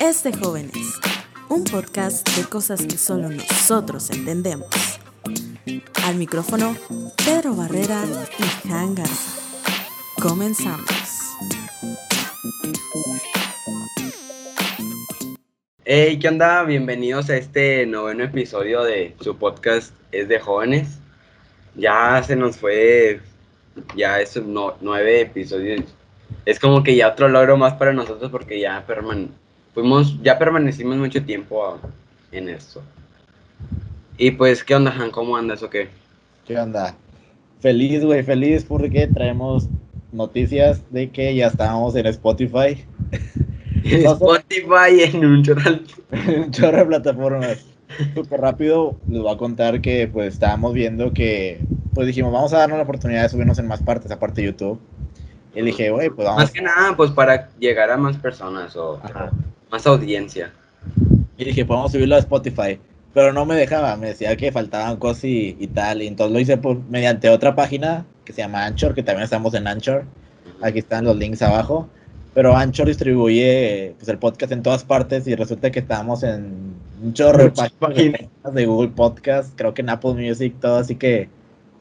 Es de jóvenes, un podcast de cosas que solo nosotros entendemos. Al micrófono, Pedro Barrera y Jan Garza. Comenzamos. Hey, ¿qué onda? Bienvenidos a este noveno episodio de su podcast Es de Jóvenes. Ya se nos fue, ya esos no- nueve episodios. Es como que ya otro logro más para nosotros porque ya, perman fuimos, ya permanecimos mucho tiempo en esto. Y pues, ¿qué onda, Han? ¿Cómo andas o qué? ¿Qué onda? Feliz, güey, feliz porque traemos noticias de que ya estábamos en Spotify, Spotify en un chorral. en un chorro de plataformas. Súper rápido les voy a contar que pues estábamos viendo que, pues dijimos, vamos a darnos la oportunidad de subirnos en más partes, aparte de YouTube. Y dije, güey, pues vamos. Más que nada, pues para llegar a más personas o Ajá. más audiencia. Y dije, podemos subirlo a Spotify. Pero no me dejaba, me decía que faltaban cosas y, y tal. Y entonces lo hice por, mediante otra página que se llama Anchor, que también estamos en Anchor. Aquí están los links abajo. Pero Anchor distribuye pues, el podcast en todas partes y resulta que estamos en un chorro de páginas de Google Podcast, creo que en Apple Music, todo. Así que,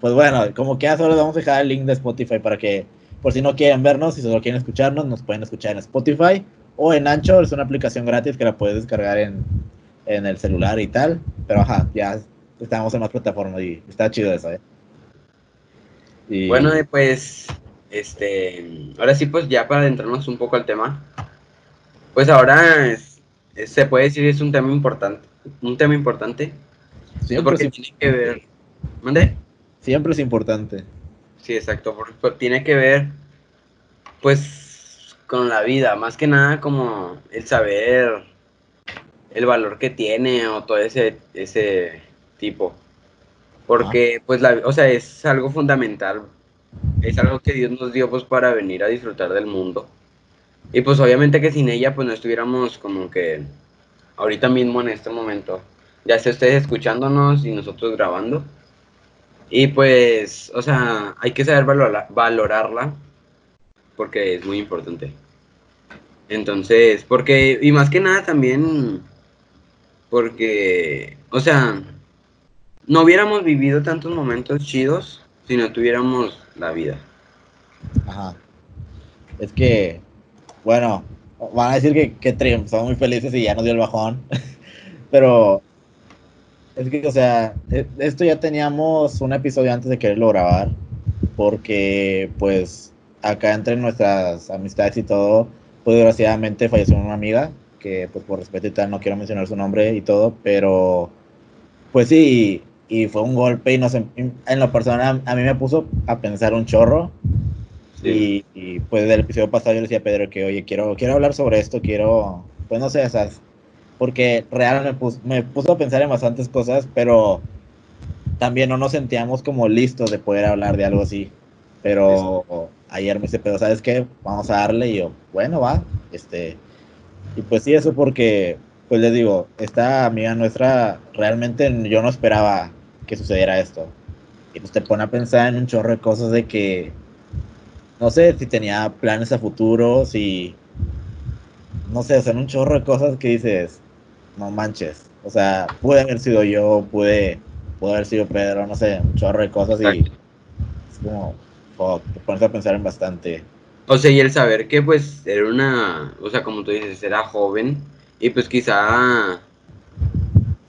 pues bueno, como que solo les vamos a dejar el link de Spotify para que, por si no quieren vernos y solo quieren escucharnos, nos pueden escuchar en Spotify o en Anchor. Es una aplicación gratis que la puedes descargar en, en el celular y tal. Pero ajá, ya estamos en más plataformas y está chido eso, ¿eh? Y- Bueno, pues, este, ahora sí, pues ya para adentrarnos un poco al tema, pues ahora es- es- se puede decir que es un tema importante, un tema importante, siempre, porque es, tiene que ver, ¿mande? siempre es importante. Sí, exacto, porque tiene que ver, pues, con la vida, más que nada como el saber el valor que tiene o todo ese, ese tipo. Porque, pues, la, o sea, es algo fundamental, es algo que Dios nos dio, pues, para venir a disfrutar del mundo. Y, pues, obviamente que sin ella, pues, no estuviéramos como que ahorita mismo en este momento, ya sea ustedes escuchándonos y nosotros grabando. Y pues, o sea, hay que saber valora- valorarla porque es muy importante. Entonces, porque, y más que nada también, porque, o sea, no hubiéramos vivido tantos momentos chidos si no tuviéramos la vida. Ajá. Es que, bueno, van a decir que, que son muy felices y ya nos dio el bajón. Pero es que, o sea, e- esto ya teníamos un episodio antes de quererlo grabar. Porque, pues, acá entre nuestras amistades y todo, pues desgraciadamente falleció una amiga. Que, pues, por respeto y tal, no quiero mencionar su nombre y todo. Pero, pues sí, y, fue un golpe y nos, en lo personal a mí me puso a pensar un chorro. Sí. Y, y, pues del episodio pasado yo le decía a Pedro que, oye, quiero, quiero hablar sobre esto, quiero, pues no sé, o sea, porque real me, pus- me puso a pensar en bastantes cosas, pero también no nos sentíamos como listos de poder hablar de algo así. Pero ayer me dice, Pedro, ¿sabes qué? Vamos a darle y yo, bueno, va, este, y pues sí, eso porque, pues les digo, esta amiga nuestra, realmente yo no esperaba que sucediera esto. Y pues te pone a pensar en un chorro de cosas de que, no sé si tenía planes a futuro, si, no sé, sea, un chorro de cosas que dices, no manches, o sea, pude haber sido yo, pude, pude haber sido Pedro, no sé, un chorro de cosas y es como, fuck, te pones a pensar en bastante. O sea, y el saber que pues era una, o sea, como tú dices, era joven y pues quizá,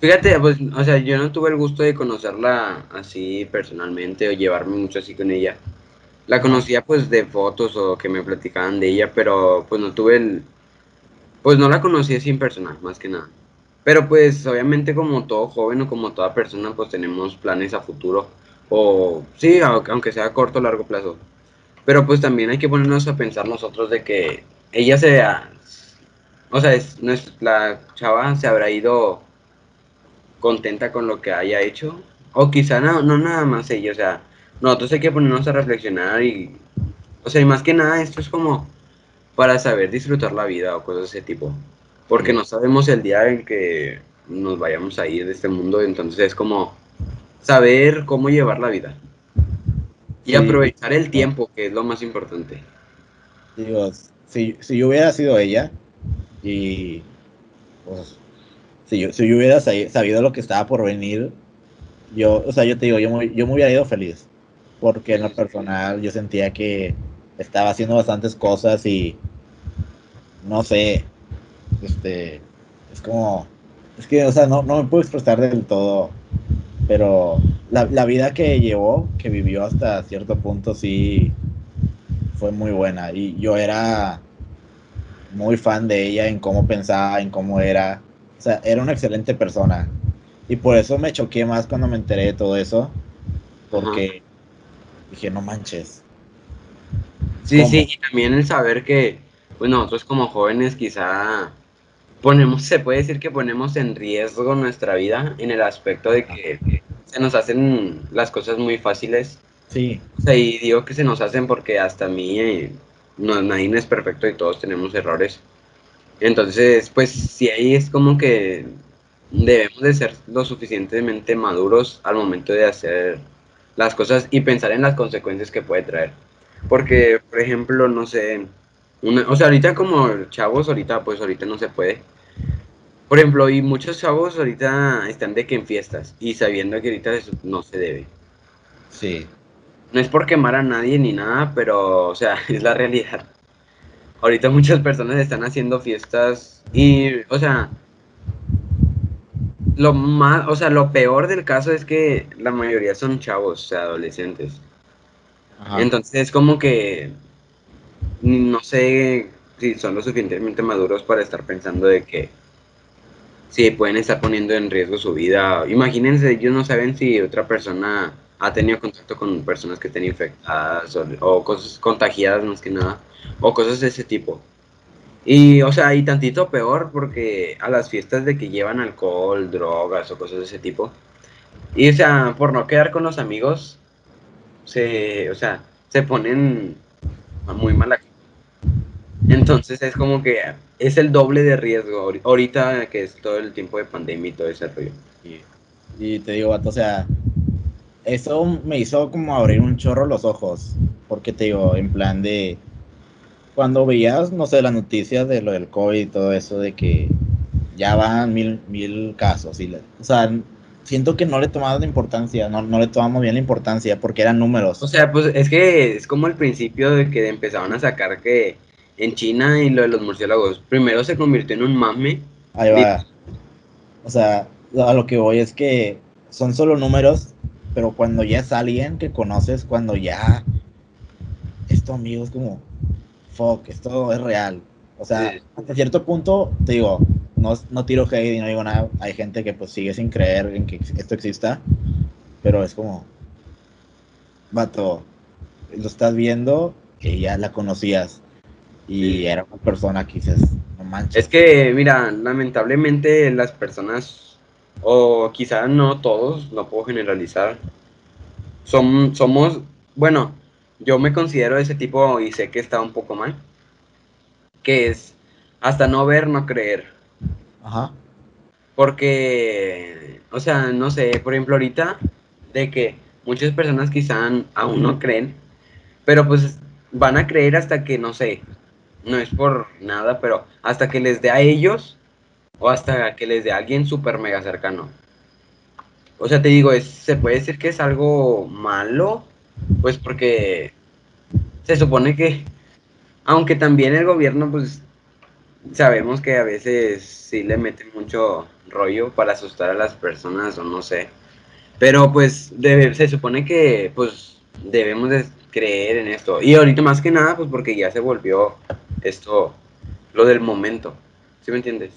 fíjate, pues, o sea, yo no tuve el gusto de conocerla así personalmente o llevarme mucho así con ella. La conocía pues de fotos o que me platicaban de ella, pero pues no tuve el, pues no la conocí así en persona, más que nada. Pero pues obviamente como todo joven o como toda persona pues tenemos planes a futuro o sí, au- aunque sea a corto o largo plazo. Pero pues también hay que ponernos a pensar nosotros de que ella se... O sea, es, no es- la chava se habrá ido contenta con lo que haya hecho. O quizá no, no nada más ella, o sea, nosotros hay que ponernos a reflexionar y... O sea, y más que nada esto es como para saber disfrutar la vida o cosas de ese tipo. Porque no sabemos el día en que nos vayamos a ir de este mundo, entonces es como saber cómo llevar la vida y Sí. aprovechar el tiempo, que es lo más importante. Si, si yo hubiera sido ella y pues, si yo, si yo hubiera sa- sabido lo que estaba por venir, yo, o sea, yo te digo, yo me, yo me hubiera ido feliz, porque en lo personal yo sentía que estaba haciendo bastantes cosas y no sé, este, es como, es que, o sea, no, no me puedo expresar del todo, pero la, la vida que llevó, que vivió hasta cierto punto, sí, fue muy buena y yo era muy fan de ella en cómo pensaba, en cómo era. O sea, era una excelente persona. Y por eso me choqué más cuando me enteré de todo eso. Porque dije, no manches. Sí, ¿Cómo? sí, y también el saber que, pues nosotros como jóvenes quizá ponemos, se puede decir que ponemos en riesgo nuestra vida en el aspecto de que se nos hacen las cosas muy fáciles. Sí, O sea, y digo que se nos hacen porque hasta a mí eh, no, nadie es perfecto y todos tenemos errores. Entonces, pues sí ahí es como que debemos de ser lo suficientemente maduros al momento de hacer las cosas y pensar en las consecuencias que puede traer. Porque, por ejemplo, no sé, una- o sea, ahorita como chavos, ahorita pues ahorita no se puede. Por ejemplo, y muchos chavos ahorita están de que en fiestas y sabiendo que ahorita eso no se debe. sí. No es por quemar a nadie ni nada, pero, o sea, es la realidad. Ahorita muchas personas están haciendo fiestas y, o sea, lo más, o sea, lo peor del caso es que la mayoría son chavos, o sea, adolescentes. Ajá. Entonces es como que no sé si son lo suficientemente maduros para estar pensando de que si pueden estar poniendo en riesgo su vida. Imagínense, ellos no saben si otra persona ha tenido contacto con personas que estén infectadas o, o cosas contagiadas más que nada, o cosas de ese tipo. Y, o sea, y tantito peor porque a las fiestas de que llevan alcohol, drogas o cosas de ese tipo. Y, o sea, por no quedar con los amigos, se, o sea, se ponen muy mala. Entonces es como que es el doble de riesgo ahori- ahorita que es todo el tiempo de pandemia y todo ese rollo. Y, y te digo, vato, o sea, eso me hizo como abrir un chorro los ojos. Porque te digo, en plan de. Cuando veías, no sé, las noticias de lo del COVID y todo eso, de que ya van mil, mil casos. Y le- o sea, siento que no le tomamos la importancia, no, no le tomamos bien la importancia porque eran números. O sea, pues es que es como el principio de que empezaban a sacar que en China y lo de los murciélagos, primero se convirtió en un mame. Ahí va. O sea, a lo que voy es que son solo números, pero cuando ya es alguien que conoces, cuando ya es tu amigo, es como, fuck, esto es real. O sea, Sí. hasta cierto punto, te digo, no, no tiro hate y no digo nada. Hay gente que pues sigue sin creer en que esto exista, pero es como, vato, lo estás viendo y ya la conocías. Y Sí. era una persona que dices, no manches. Es que, mira, lamentablemente las personas, o quizás no todos, no puedo generalizar, son, somos, bueno, yo me considero ese tipo y sé que está un poco mal, que es hasta no ver, no creer. Ajá. Porque, o sea, no sé, por ejemplo, ahorita, de que muchas personas quizá aún no creen, pero pues van a creer hasta que, no sé, no es por nada, pero hasta que les dé a ellos o hasta que les dé a alguien súper mega cercano. O sea, te digo, es, se puede decir que es algo malo, pues porque se supone que, aunque también el gobierno, pues sabemos que a veces sí le meten mucho rollo para asustar a las personas o no sé. Pero pues se supone que pues debemos de creer en esto. Y ahorita más que nada pues porque ya se volvió esto lo del momento. ¿Sí me entiendes?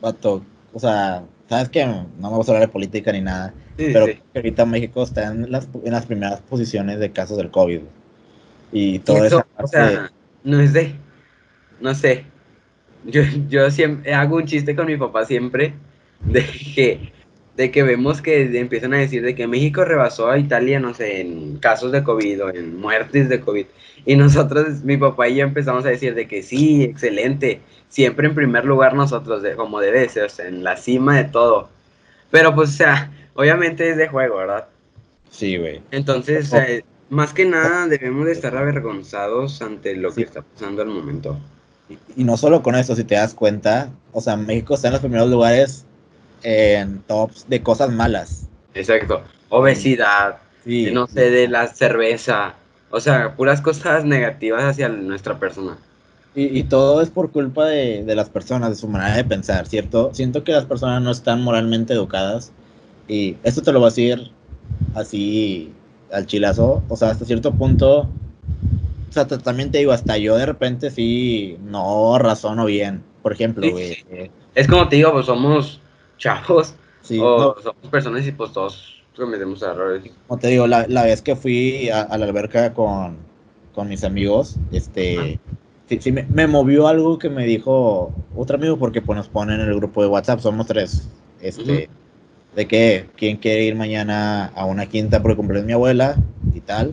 Vato, o sea, sabes que no me gusta hablar de política ni nada, Sí, pero sí. ahorita México está en las, en las primeras posiciones de casos del COVID. Y todo Eso, eso. o sea, no es de, no sé. Yo, yo siempre hago un chiste con mi papá siempre de que de que vemos que empiezan a decir de que México rebasó a Italia, no sé, en casos de COVID o en muertes de COVID. Y nosotros, mi papá y yo empezamos a decir de que sí, excelente, siempre en primer lugar nosotros, de, como debe ser, o sea, en la cima de todo. Pero pues, o sea, obviamente es de juego, ¿verdad? Sí, güey. Entonces, o sea, más que nada debemos de estar avergonzados ante lo que está pasando al momento. Y no solo con eso, si te das cuenta, o sea, México está en los primeros lugares en tops de cosas malas. Exacto. Obesidad, Sí. no sé, de la cerveza. O sea, puras cosas negativas hacia nuestra persona. Y, y todo es por culpa de, de las personas, de su manera de pensar, ¿cierto? Siento que las personas no están moralmente educadas. Y esto te lo voy a decir así al chilazo. O sea, hasta cierto punto. O sea, también te digo, hasta yo de repente sí no razono bien. Por ejemplo, Sí, güey. sí. Es como te digo, pues somos chavos. Sí, o no, somos personas y pues todos cometemos errores. como te digo, la, la vez que fui a, a la alberca con, con mis amigos, este, sí, sí me, me movió algo que me dijo otro amigo, porque pues nos ponen en el grupo de WhatsApp, somos tres, este, de que quién quiere ir mañana a una quinta porque cumpleaños mi abuela y tal,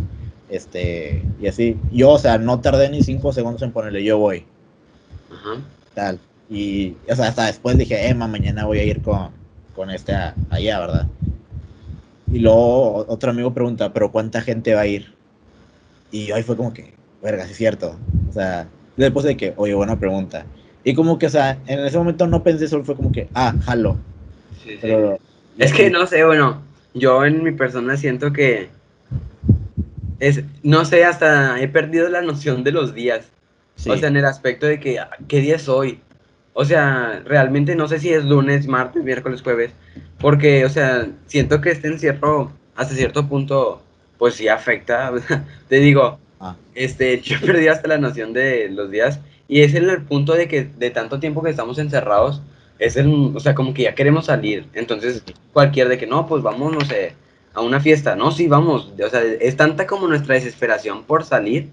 este, y así, yo, o sea, no tardé ni cinco segundos en ponerle, yo voy, Ajá. tal, y, o sea, hasta después dije, Emma, mañana voy a ir con, con este a- allá, ¿verdad? Y luego otro amigo pregunta, ¿pero cuánta gente va a ir? Y yo ahí fue como que, verga, sí es cierto. O sea, después de que, oye, buena pregunta. Y como que, o sea, en ese momento no pensé, solo fue como que, ah, jalo. Sí, sí. Es que no sé, bueno, yo en mi persona siento que es, no sé, hasta he perdido la noción de los días. Sí, O sea, en el aspecto de que, ah, ¿qué día es hoy? O sea, realmente no sé si es lunes, martes, miércoles, jueves, porque, o sea, siento que este encierro, hasta cierto punto, pues sí afecta. Te digo, Ah. este, yo perdí hasta la noción de los días, y es en el punto de que de tanto tiempo que estamos encerrados, es el, o sea, como que ya queremos salir. Entonces, cualquier de que no, pues vamos, no sé, a una fiesta, no, sí, vamos. O sea, es tanta como nuestra desesperación por salir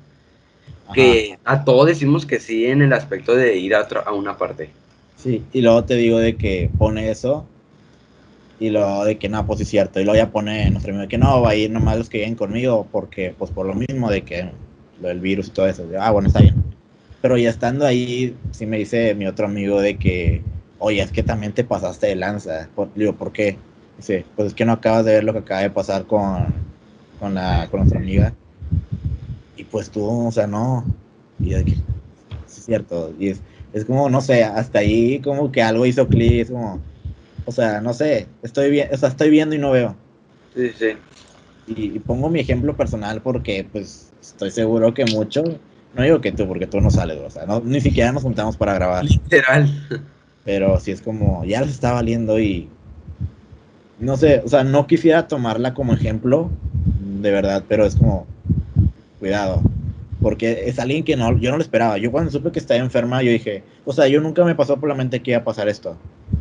ajá. que a todos decimos que sí en el aspecto de ir a, una parte. Sí, y luego te digo de que pone eso. Y luego de que no, pues sí es cierto. Y luego ya pone nuestro amigo de que no, va a ir nomás los que lleguen conmigo. Porque, pues por lo mismo de que lo del virus y todo eso. Ah, bueno, está bien. Pero ya estando ahí, sí me dice mi otro amigo de que, oye, es que también te pasaste de lanza. Por- digo, ¿por qué? Dice, pues es que no acabas de ver lo que acaba de pasar con, con, la, con nuestra amiga. Y pues tú, o sea, no. Y yo es cierto. Y es, es como, no sé, hasta ahí como que algo hizo clic, es como, o sea, no sé, estoy bien, o sea, estoy viendo y no veo. Sí, sí. Y, y pongo mi ejemplo personal porque, pues, estoy seguro que mucho, no digo que tú, porque tú no sales, o sea, no, ni siquiera nos juntamos para grabar, Literal. pero sí es como, ya les está valiendo y, no sé, o sea, no quisiera tomarla como ejemplo, de verdad, pero es como, cuidado, porque es alguien que no, yo no lo esperaba. Yo cuando supe que estaba enferma, yo dije, o sea, yo nunca me pasó por la mente que iba a pasar esto.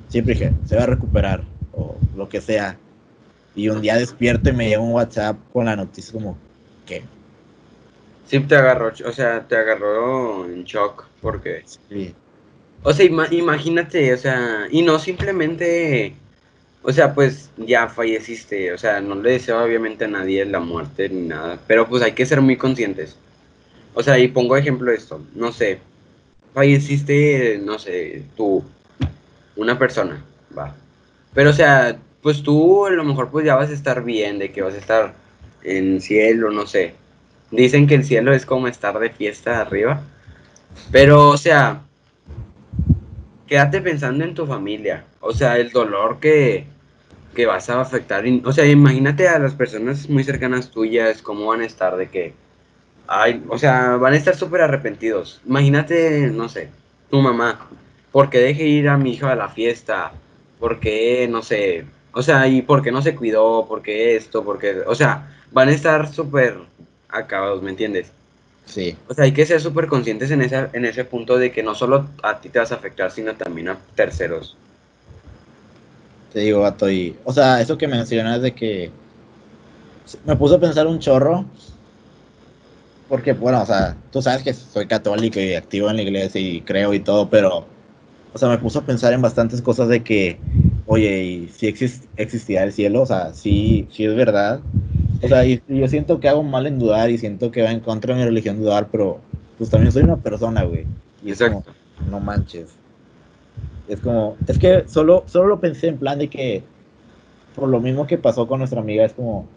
Siempre dije, se va a recuperar o lo que sea. Y un día despierto y me llega un WhatsApp con la noticia como, ¿qué? Sí, te agarró, o sea, te agarró en shock, porque, Sí, o sea, ima- imagínate, o sea, y no simplemente, o sea, pues ya falleciste, o sea, no le deseo obviamente a nadie la muerte ni nada, pero pues hay que ser muy conscientes. O sea, y pongo ejemplo esto, no sé, falleciste, no sé, tú, una persona, va. Pero, o sea, pues tú a lo mejor pues ya vas a estar bien, de que vas a estar en cielo, no sé. Dicen que el cielo es como estar de fiesta arriba. Pero, o sea, quédate pensando en tu familia. O sea, el dolor que, que vas a afectar. O sea, imagínate a las personas muy cercanas tuyas, cómo van a estar de que... Ay, o sea, van a estar súper arrepentidos. Imagínate, no sé, tu mamá. ¿Por qué dejé ir a mi hija a la fiesta? ¿Por qué, no sé? O sea, ¿y por qué no se cuidó? ¿Por qué esto? ¿Por qué? O sea, van a estar súper acabados, ¿me entiendes? sí, O sea, hay que ser súper conscientes en ese, en ese punto de que no solo a ti te vas a afectar, sino también a terceros. Te digo, vato, y, o sea, eso que mencionas de que me puso a pensar un chorro, porque, bueno, o sea, tú sabes que soy católico y activo en la iglesia y creo y todo, pero, o sea, me puso a pensar en bastantes cosas de que oye, ¿y si exist existirá el cielo? O sea, sí, sí es verdad. O sea, y, y yo siento que hago mal en dudar y siento que va en contra de mi religión dudar, pero pues también soy una persona, güey. Y es como, Exacto. no manches. Es como, es que solo, solo lo pensé en plan de que, por lo mismo que pasó con nuestra amiga, es como,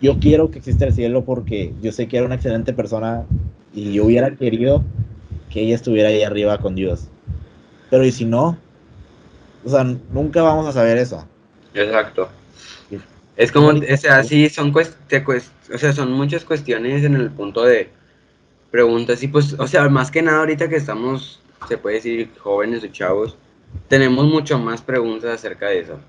yo quiero que exista el cielo porque yo sé que era una excelente persona y yo hubiera querido que ella estuviera ahí arriba con Dios. Pero y si no, o sea, nunca vamos a saber eso. Exacto. Sí. Es como, o sea, sí, son, cuest- te cuest- o sea, son muchas cuestiones en el punto de preguntas y pues, o sea, más que nada ahorita que estamos, se puede decir, jóvenes o chavos, tenemos mucho más preguntas acerca de eso.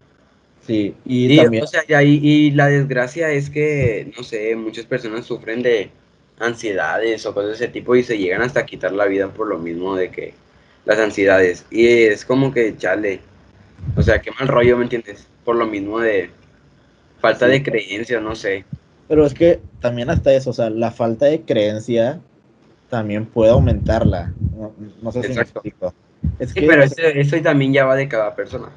Sí, y Y, también, o sea, y, la desgracia es que, no sé, muchas personas sufren de ansiedades o cosas de ese tipo y se llegan hasta quitar la vida por lo mismo de que las ansiedades. Y es como que, chale, o sea, qué mal rollo, ¿me entiendes? Por lo mismo de falta Sí. de creencia, no sé. pero es que también hasta eso, o sea, la falta de creencia también puede aumentarla. No, no sé si me explico. Es Sí, que, pero eso, eso también ya va de cada persona.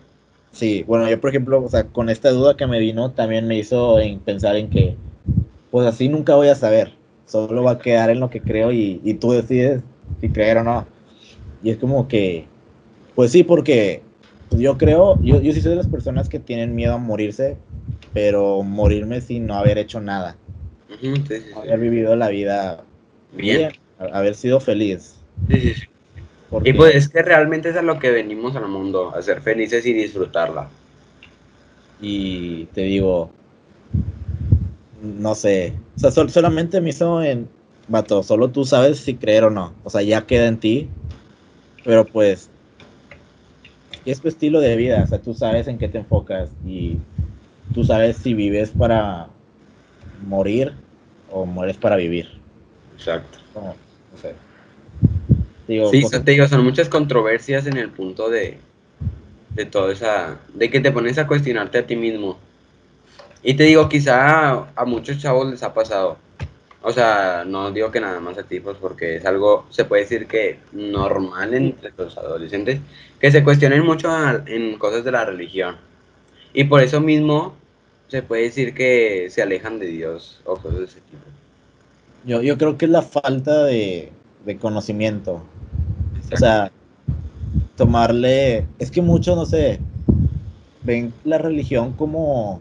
Sí, bueno, yo por ejemplo, o sea, con esta duda que me vino, también me hizo en pensar en que, pues así nunca voy a saber, solo va a quedar en lo que creo y, y tú decides si creer o no. Y es como que, pues sí, porque pues yo creo, yo, yo sí soy de las personas que tienen miedo a morirse, pero morirme sin no haber hecho nada, Ujú, sí, sí, sí. haber vivido la vida Bien. bien, haber sido feliz. Sí, sí, sí. Porque, Y pues es que realmente es a lo que venimos al mundo, a ser felices y disfrutarla. y te digo, no sé, o sea, sol- solamente me hizo en, vato, solo tú sabes si creer o no, o sea, ya queda en ti, pero pues, es tu estilo de vida, o sea, tú sabes en qué te enfocas y tú sabes si vives para morir o mueres para vivir, Exacto. como, no sé. Digo, Sí, te digo, son muchas controversias en el punto de, de toda esa, de que te pones a cuestionarte a ti mismo. Y te digo, quizá a, a muchos chavos les ha pasado. O sea, no digo que nada más a ti, pues porque es algo, se puede decir que normal entre los adolescentes, que se cuestionen mucho a- en cosas de la religión. Y por eso mismo se puede decir que se alejan de Dios o cosas de ese tipo. yo, yo creo que es la falta de, de conocimiento, O sea, tomarle, es que muchos, no sé, ven la religión como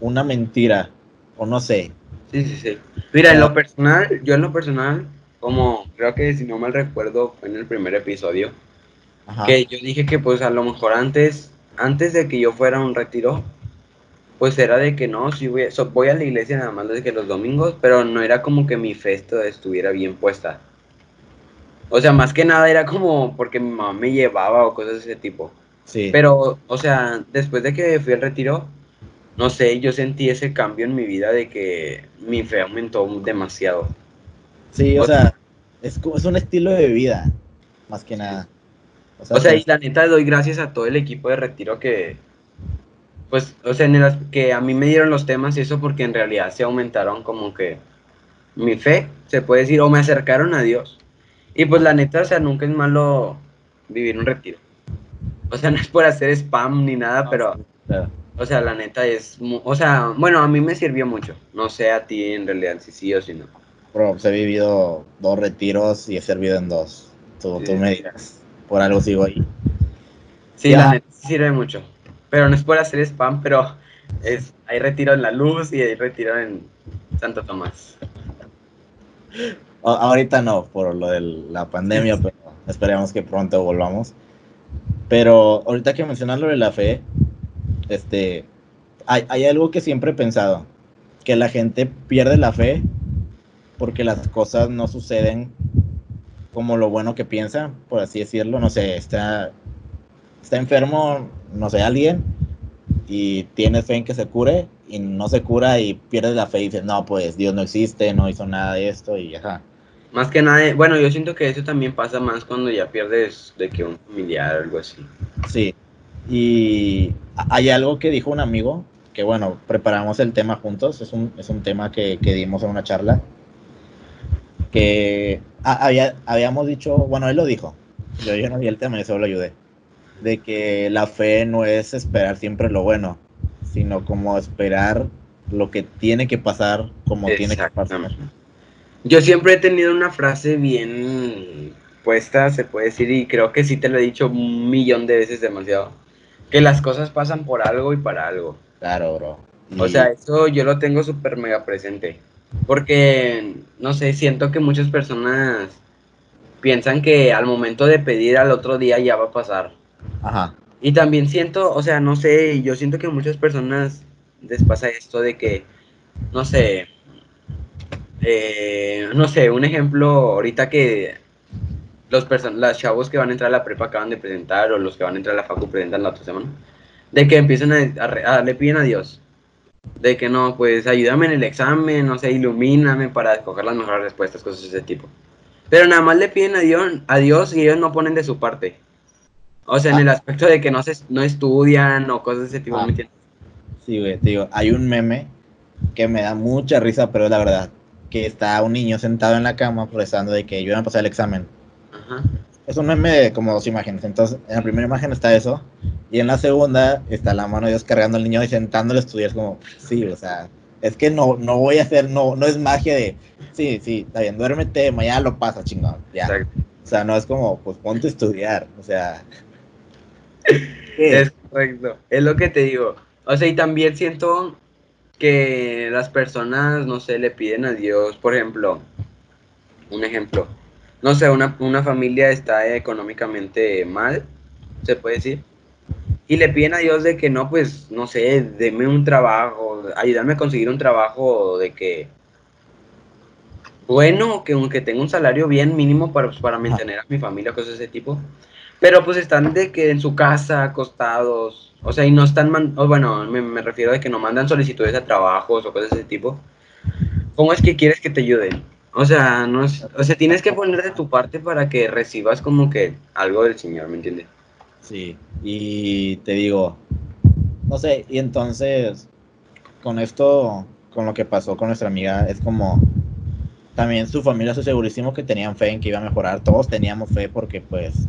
una mentira, o no sé. Sí, sí, sí. Mira, en lo personal, yo en lo personal, como creo que si no mal recuerdo, fue en el primer episodio, Ajá. que yo dije que pues a lo mejor antes, antes de que yo fuera a un retiro, pues era de que no, sí voy, a- so- voy a la iglesia nada más desde que los domingos, pero no era como que mi fe esto estuviera bien puesta. O sea, más que nada era como porque mi mamá me llevaba o cosas de ese tipo. Sí. Pero, o sea, después de que fui al retiro, no sé, yo sentí ese cambio en mi vida de que mi fe aumentó demasiado. sí, o o- sea, es, como- es un estilo de vida, más que nada. O sea, y pues, la neta doy gracias a todo el equipo de retiro que, pues, o sea, en el que a mí me dieron los temas y eso porque en realidad se aumentaron como que mi fe, se puede decir, o me acercaron a Dios. Y pues la neta, o sea, nunca es malo vivir un retiro. O sea, no es por hacer spam ni nada, pero, o sea, o sea, la neta es, o sea, bueno, a mí me sirvió mucho. No sé a ti en realidad si sí o si no. bro, pues, he vivido dos retiros y he servido en dos. Tú, Sí. tú me dirás, por algo sigo ahí. Sí, Ya. la neta sí sirve mucho. Pero no es por hacer spam, pero es, hay retiro en la luz y hay retiro en Santo Tomás. Ahorita no, por lo de la pandemia, pero esperemos que pronto volvamos. Pero ahorita que mencionas lo de la fe, este, hay, hay algo que siempre he pensado, que la gente pierde la fe porque las cosas no suceden como lo bueno que piensa, por así decirlo. No sé, está, está enfermo, no sé, alguien, y tienes fe en que se cure, y no se cura y pierdes la fe y dices, no, pues Dios no existe, no hizo nada de esto, y ajá. Más que nada, bueno, yo siento que eso también pasa más cuando ya pierdes de que un familiar o algo así. Sí. Y hay algo que dijo un amigo, que bueno, preparamos el tema juntos, es un, es un tema que, que dimos en una charla, que ha- había, habíamos dicho, bueno, él lo dijo, yo, yo no vi el tema, yo solo lo ayudé, de que la fe no es esperar siempre lo bueno, sino como esperar lo que tiene que pasar como tiene que pasar. Yo siempre he tenido una frase bien puesta, se puede decir, y creo que sí te lo he dicho un millón de veces demasiado, que las cosas pasan por algo y para algo. Claro, bro. O sea, eso yo lo tengo súper mega presente. Porque, no sé, siento que muchas personas piensan que al momento de pedir al otro día ya va a pasar. Ajá. Y también siento, o sea, no sé, yo siento que muchas personas les pasa esto de que, no sé, eh, no sé, un ejemplo ahorita que los las chavos que van a entrar a la prepa acaban de presentar o los que van a entrar a la facu presentan la otra semana, de que empiezan a, le piden a Dios, de que no, pues ayúdame en el examen, no sé, ilumíname para escoger las mejores respuestas, cosas de ese tipo. Pero nada más le piden a Dios, a Dios y ellos no ponen de su parte. O sea, en el ah. aspecto de que no, se, no estudian o cosas de ese tipo, ah. Sí, güey, te digo, hay un meme que me da mucha risa, pero es la verdad, que está un niño sentado en la cama rezando de que yo a pasar el examen. Ajá. Es un meme de como dos imágenes. Entonces, en la primera imagen está eso, y en la segunda está la mano de Dios cargando al niño y sentándole a estudiar. Es como, sí, o sea, es que no, no voy a hacer, no, no es magia de, sí, sí, está bien, duérmete, mañana lo pasa, chingón, ya. O sea, no es como, pues ponte a estudiar, o sea. Es correcto, es lo que te digo. O sea, y también siento que las personas, no sé, le piden a Dios, por ejemplo, un ejemplo, no sé, una, una familia está económicamente mal, se puede decir, y le piden a Dios de que no, pues, no sé, deme un trabajo, ayudarme a conseguir un trabajo de que, bueno, que aunque tenga un salario bien mínimo para, para mantener a mi familia, cosas de ese tipo, pero pues están de que en su casa, acostados, o sea, y no están, bueno, me, refiero a que no mandan solicitudes a trabajos o cosas de ese tipo. ¿Cómo es que quieres que te ayuden? O sea, no es, o sea, tienes que poner de tu parte para que recibas como que algo del Señor, ¿me entiendes? Sí, y te digo, no sé, y entonces, con esto, con lo que pasó con nuestra amiga, es como, también su familia, estoy segurísimo que tenían fe en que iba a mejorar, todos teníamos fe porque pues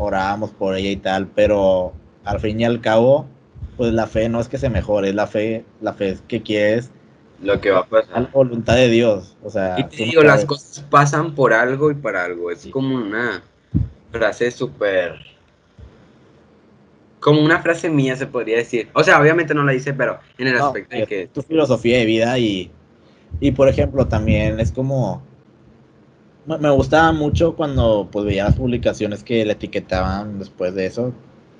orábamos por ella y tal, pero al fin y al cabo, pues la fe no es que se mejore, es la fe, la fe es que quieres lo que va a pasar. La voluntad de Dios, o sea. Y te digo, las cosas pasan por algo y para algo, es como una frase súper... Como una frase mía se podría decir. O sea, obviamente no la dice, pero en el aspecto de que... Tu filosofía de vida y, y por ejemplo, también es como me gustaba mucho cuando pues veía las publicaciones que le etiquetaban después de eso,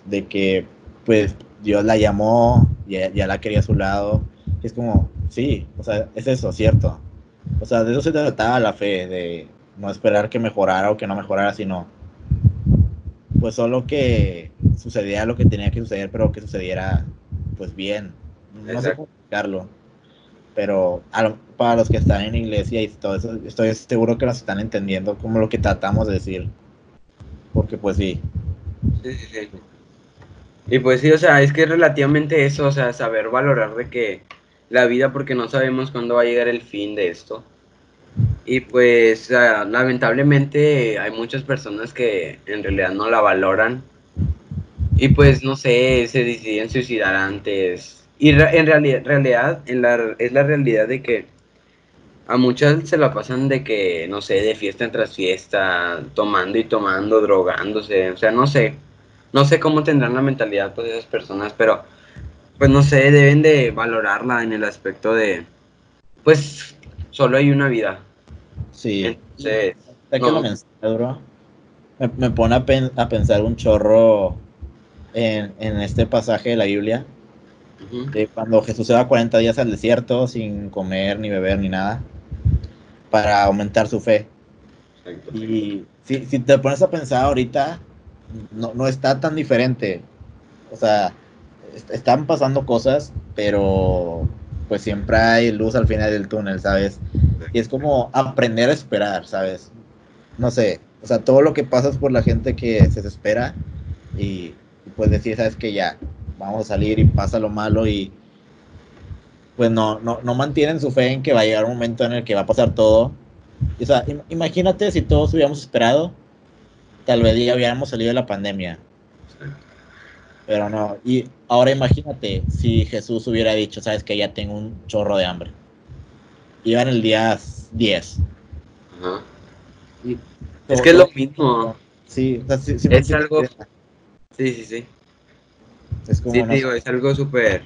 de que pues Dios la llamó, ya, ya la quería a su lado. es como, sí, o sea, es eso, cierto. O sea, de eso se trataba la fe, de no esperar que mejorara o que no mejorara, sino pues solo que sucediera lo que tenía que suceder, pero que sucediera pues bien. No sé cómo explicarlo pero para los que están en iglesia y todo eso, estoy seguro que nos están entendiendo como lo que tratamos de decir. Porque pues sí. Sí, sí, sí. Y pues sí, o sea, es que relativamente eso, o sea, saber valorar de que la vida, porque no sabemos cuándo va a llegar el fin de esto. Y pues lamentablemente hay muchas personas que en realidad no la valoran. Y pues no sé, se deciden suicidar antes, y en realidad, realidad en la, es la realidad de que a muchas se la pasan de que, no sé, de fiesta en tras fiesta, tomando y tomando, drogándose, o sea, no sé, no sé cómo tendrán la mentalidad pues esas personas, pero pues no sé, deben de valorarla en el aspecto de, pues solo hay una vida. Sí. Entonces, me, me, pone a, a, pensar un chorro en, en este pasaje de la Biblia cuando Jesús se va 40 días al desierto sin comer ni beber ni nada para aumentar su fe. Y si, si, te pones a pensar ahorita, no, no está tan diferente. O sea, están pasando cosas, pero pues siempre hay luz al final del túnel, ¿sabes? Y es como aprender a esperar, ¿sabes? No sé, o sea, todo lo que pasa es por la gente que se desespera y, y pues decir, ¿sabes que Ya, vamos a salir y pasa lo malo y pues no, no, no mantienen su fe en que va a llegar un momento en el que va a pasar todo. O sea, imagínate si todos hubiéramos esperado, tal vez ya hubiéramos salido de la pandemia. Pero no, y ahora imagínate si Jesús hubiera dicho, sabes que ya tengo un chorro de hambre. Iba en el día 10. Ajá. Y Es que es lo mismo. Sí, o sea, sí- sí me Es algo- Sí, sí, sí. Es como, Sí, digo, es algo súper.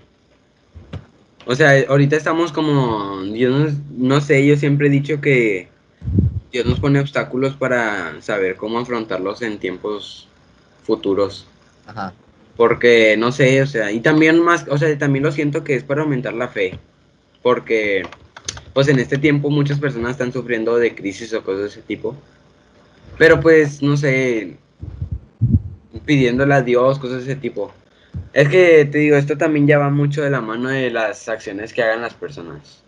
O sea, ahorita estamos como. Yo no, no sé, yo siempre he dicho que Dios nos pone obstáculos para saber cómo afrontarlos en tiempos futuros. Ajá. Porque, no sé, o sea, y también más, o sea, también lo siento que es para aumentar la fe. Porque, pues en este tiempo muchas personas están sufriendo de crisis o cosas de ese tipo. Pero pues, no sé, pidiéndole a Dios, cosas de ese tipo. Es que, te digo, esto también ya va mucho de la mano de las acciones que hagan las personas.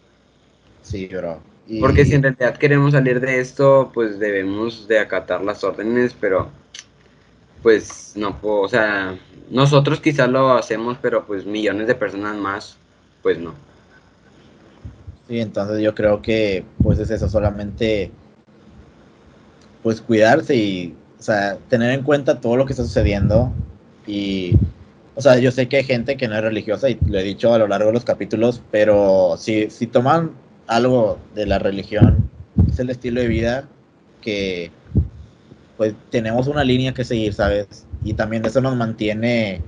Sí, bro. Y- Porque si en realidad queremos salir de esto, pues debemos de acatar las órdenes, pero pues no puedo, o sea, nosotros quizás lo hacemos, pero pues millones de personas más, pues no. Sí, entonces yo creo que pues es eso, solamente pues cuidarse y, o sea, tener en cuenta todo lo que está sucediendo y, o sea, yo sé que hay gente que no es religiosa y lo he dicho a lo largo de los capítulos, pero si, si toman algo de la religión, es el estilo de vida que pues tenemos una línea que seguir, ¿sabes? Y también eso nos mantiene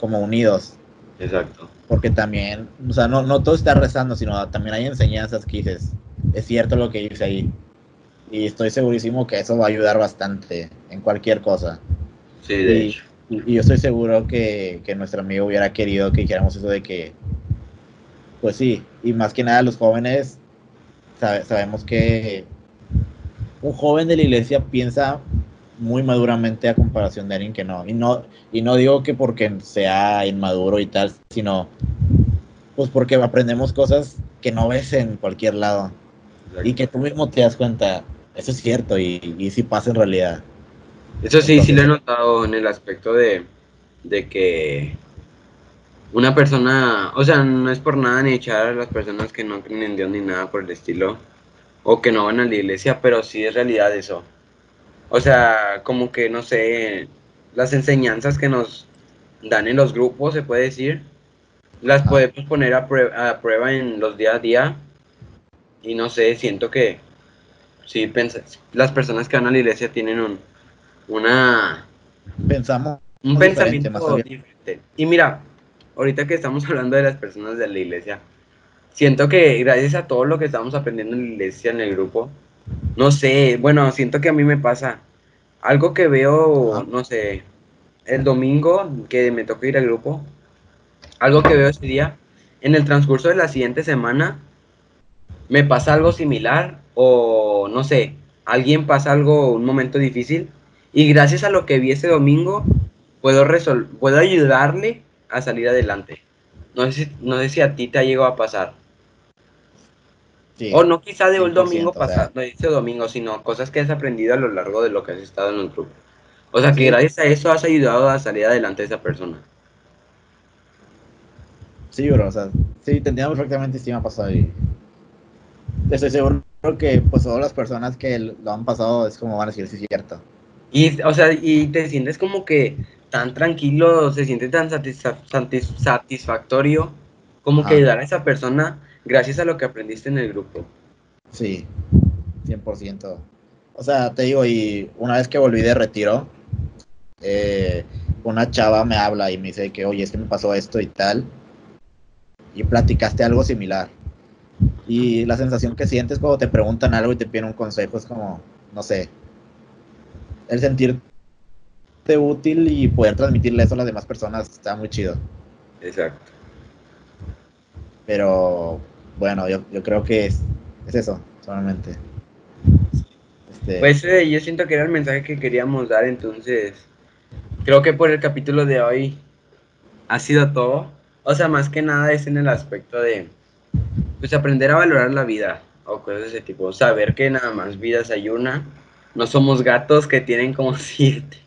como unidos Exacto. porque también, o sea, no, no todo está rezando, sino también hay enseñanzas que dices, es cierto lo que dice ahí. Y estoy segurísimo que eso va a ayudar bastante en cualquier cosa. Sí, de Y- hecho. Y, yo estoy seguro que, que nuestro amigo hubiera querido que dijéramos eso de que, pues sí, y más que nada los jóvenes, sabe- sabemos que un joven de la iglesia piensa muy maduramente a comparación de alguien que no. Y no, y no digo que porque sea inmaduro y tal, sino pues porque aprendemos cosas que no ves en cualquier lado. Y que tú mismo te das cuenta, eso es cierto y, y sí pasa en realidad. Eso sí, sí lo he notado en el aspecto de, de que una persona, o sea, no es por nada ni echar a las personas que no creen en Dios ni nada por el estilo, o que no van a la iglesia, pero sí es realidad eso. O sea, como que, no sé, las enseñanzas que nos dan en los grupos, se puede decir, las Ajá. podemos poner a, prue- a prueba en los día a día, y no sé, siento que sí, las personas que van a la iglesia tienen un, una Pensamos un diferente, pensamiento diferente. Y mira, ahorita que estamos hablando de las personas de la iglesia, siento que gracias a todo lo que estamos aprendiendo en la iglesia, en el grupo, no sé, bueno, siento que a mí me pasa algo que veo, no sé, el domingo que me toca ir al grupo, algo que veo ese día, en el transcurso de la siguiente semana, me pasa algo similar o no sé, alguien pasa algo, un momento difícil y gracias a lo que vi ese domingo puedo resol puedo ayudarle a salir adelante. No sé, si, no sé si a ti te ha llegado a pasar. Sí, O no quizá de un 100%, domingo o sea. pasado, no ese domingo, sino cosas que has aprendido a lo largo de lo que has estado en el grupo. O sea que Sí. gracias a eso has ayudado a salir adelante a esa persona. Sí, bro, o sea, sí, te entiendo perfectamente y sí me ha pasado. Y estoy seguro que, pues, todas las personas que lo han pasado es como van a decir, sí, es cierto. Y, o sea, y te sientes como que tan tranquilo, se siente tan satisfa- satis- satisfactorio como que ayudar a esa persona gracias a lo que aprendiste en el grupo. Sí, 100%. O sea, te digo, y una vez que volví de retiro, eh, una chava me habla y me dice que, oye, es que me pasó esto y tal, y platicaste algo similar. Y la sensación que sientes cuando te preguntan algo y te piden un consejo es como, no sé, el sentirte útil y poder transmitirle eso a las demás personas está muy chido. Exacto. Pero bueno, yo, yo creo que es, es eso, solamente. Este, Pues eh, yo siento que era el mensaje que queríamos dar, entonces creo que por el capítulo de hoy ha sido todo. O sea, más que nada es en el aspecto de pues aprender a valorar la vida o cosas de ese tipo. Saber que nada más vidas hay una. No somos gatos que tienen como siete.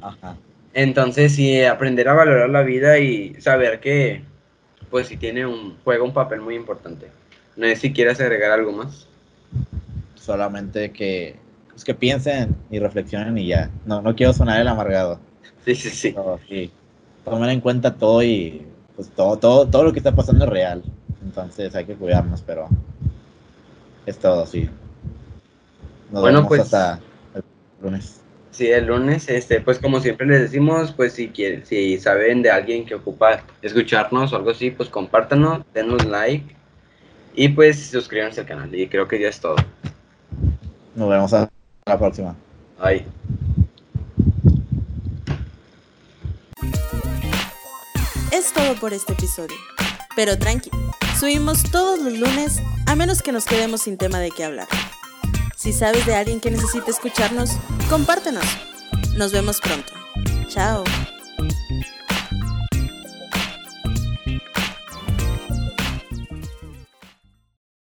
ajá. Entonces sí, aprender a valorar la vida y saber que pues sí tiene un, juega un papel muy importante. No sé si quieres agregar algo más. solamente que, pues, que piensen y reflexionen y ya. No, no quiero sonar el amargado. Sí, sí, sí. pero sí. tomar en cuenta todo y pues todo, todo, todo lo que está pasando es real. Entonces hay que cuidarnos, pero es todo, sí. Nos Bueno, vemos pues- hasta el lunes. Sí, el lunes, este, pues como siempre les decimos, pues si quieren, si saben de alguien que ocupa escucharnos o algo así, pues compártanos, denos like y pues suscríbanse al canal. Y creo que ya es todo. Nos vemos a la próxima. Bye. Es todo por este episodio. Pero tranqui, subimos todos los lunes a menos que nos quedemos sin tema de qué hablar. Si sabes de alguien que necesite escucharnos, compártenos. Nos vemos pronto. Chao.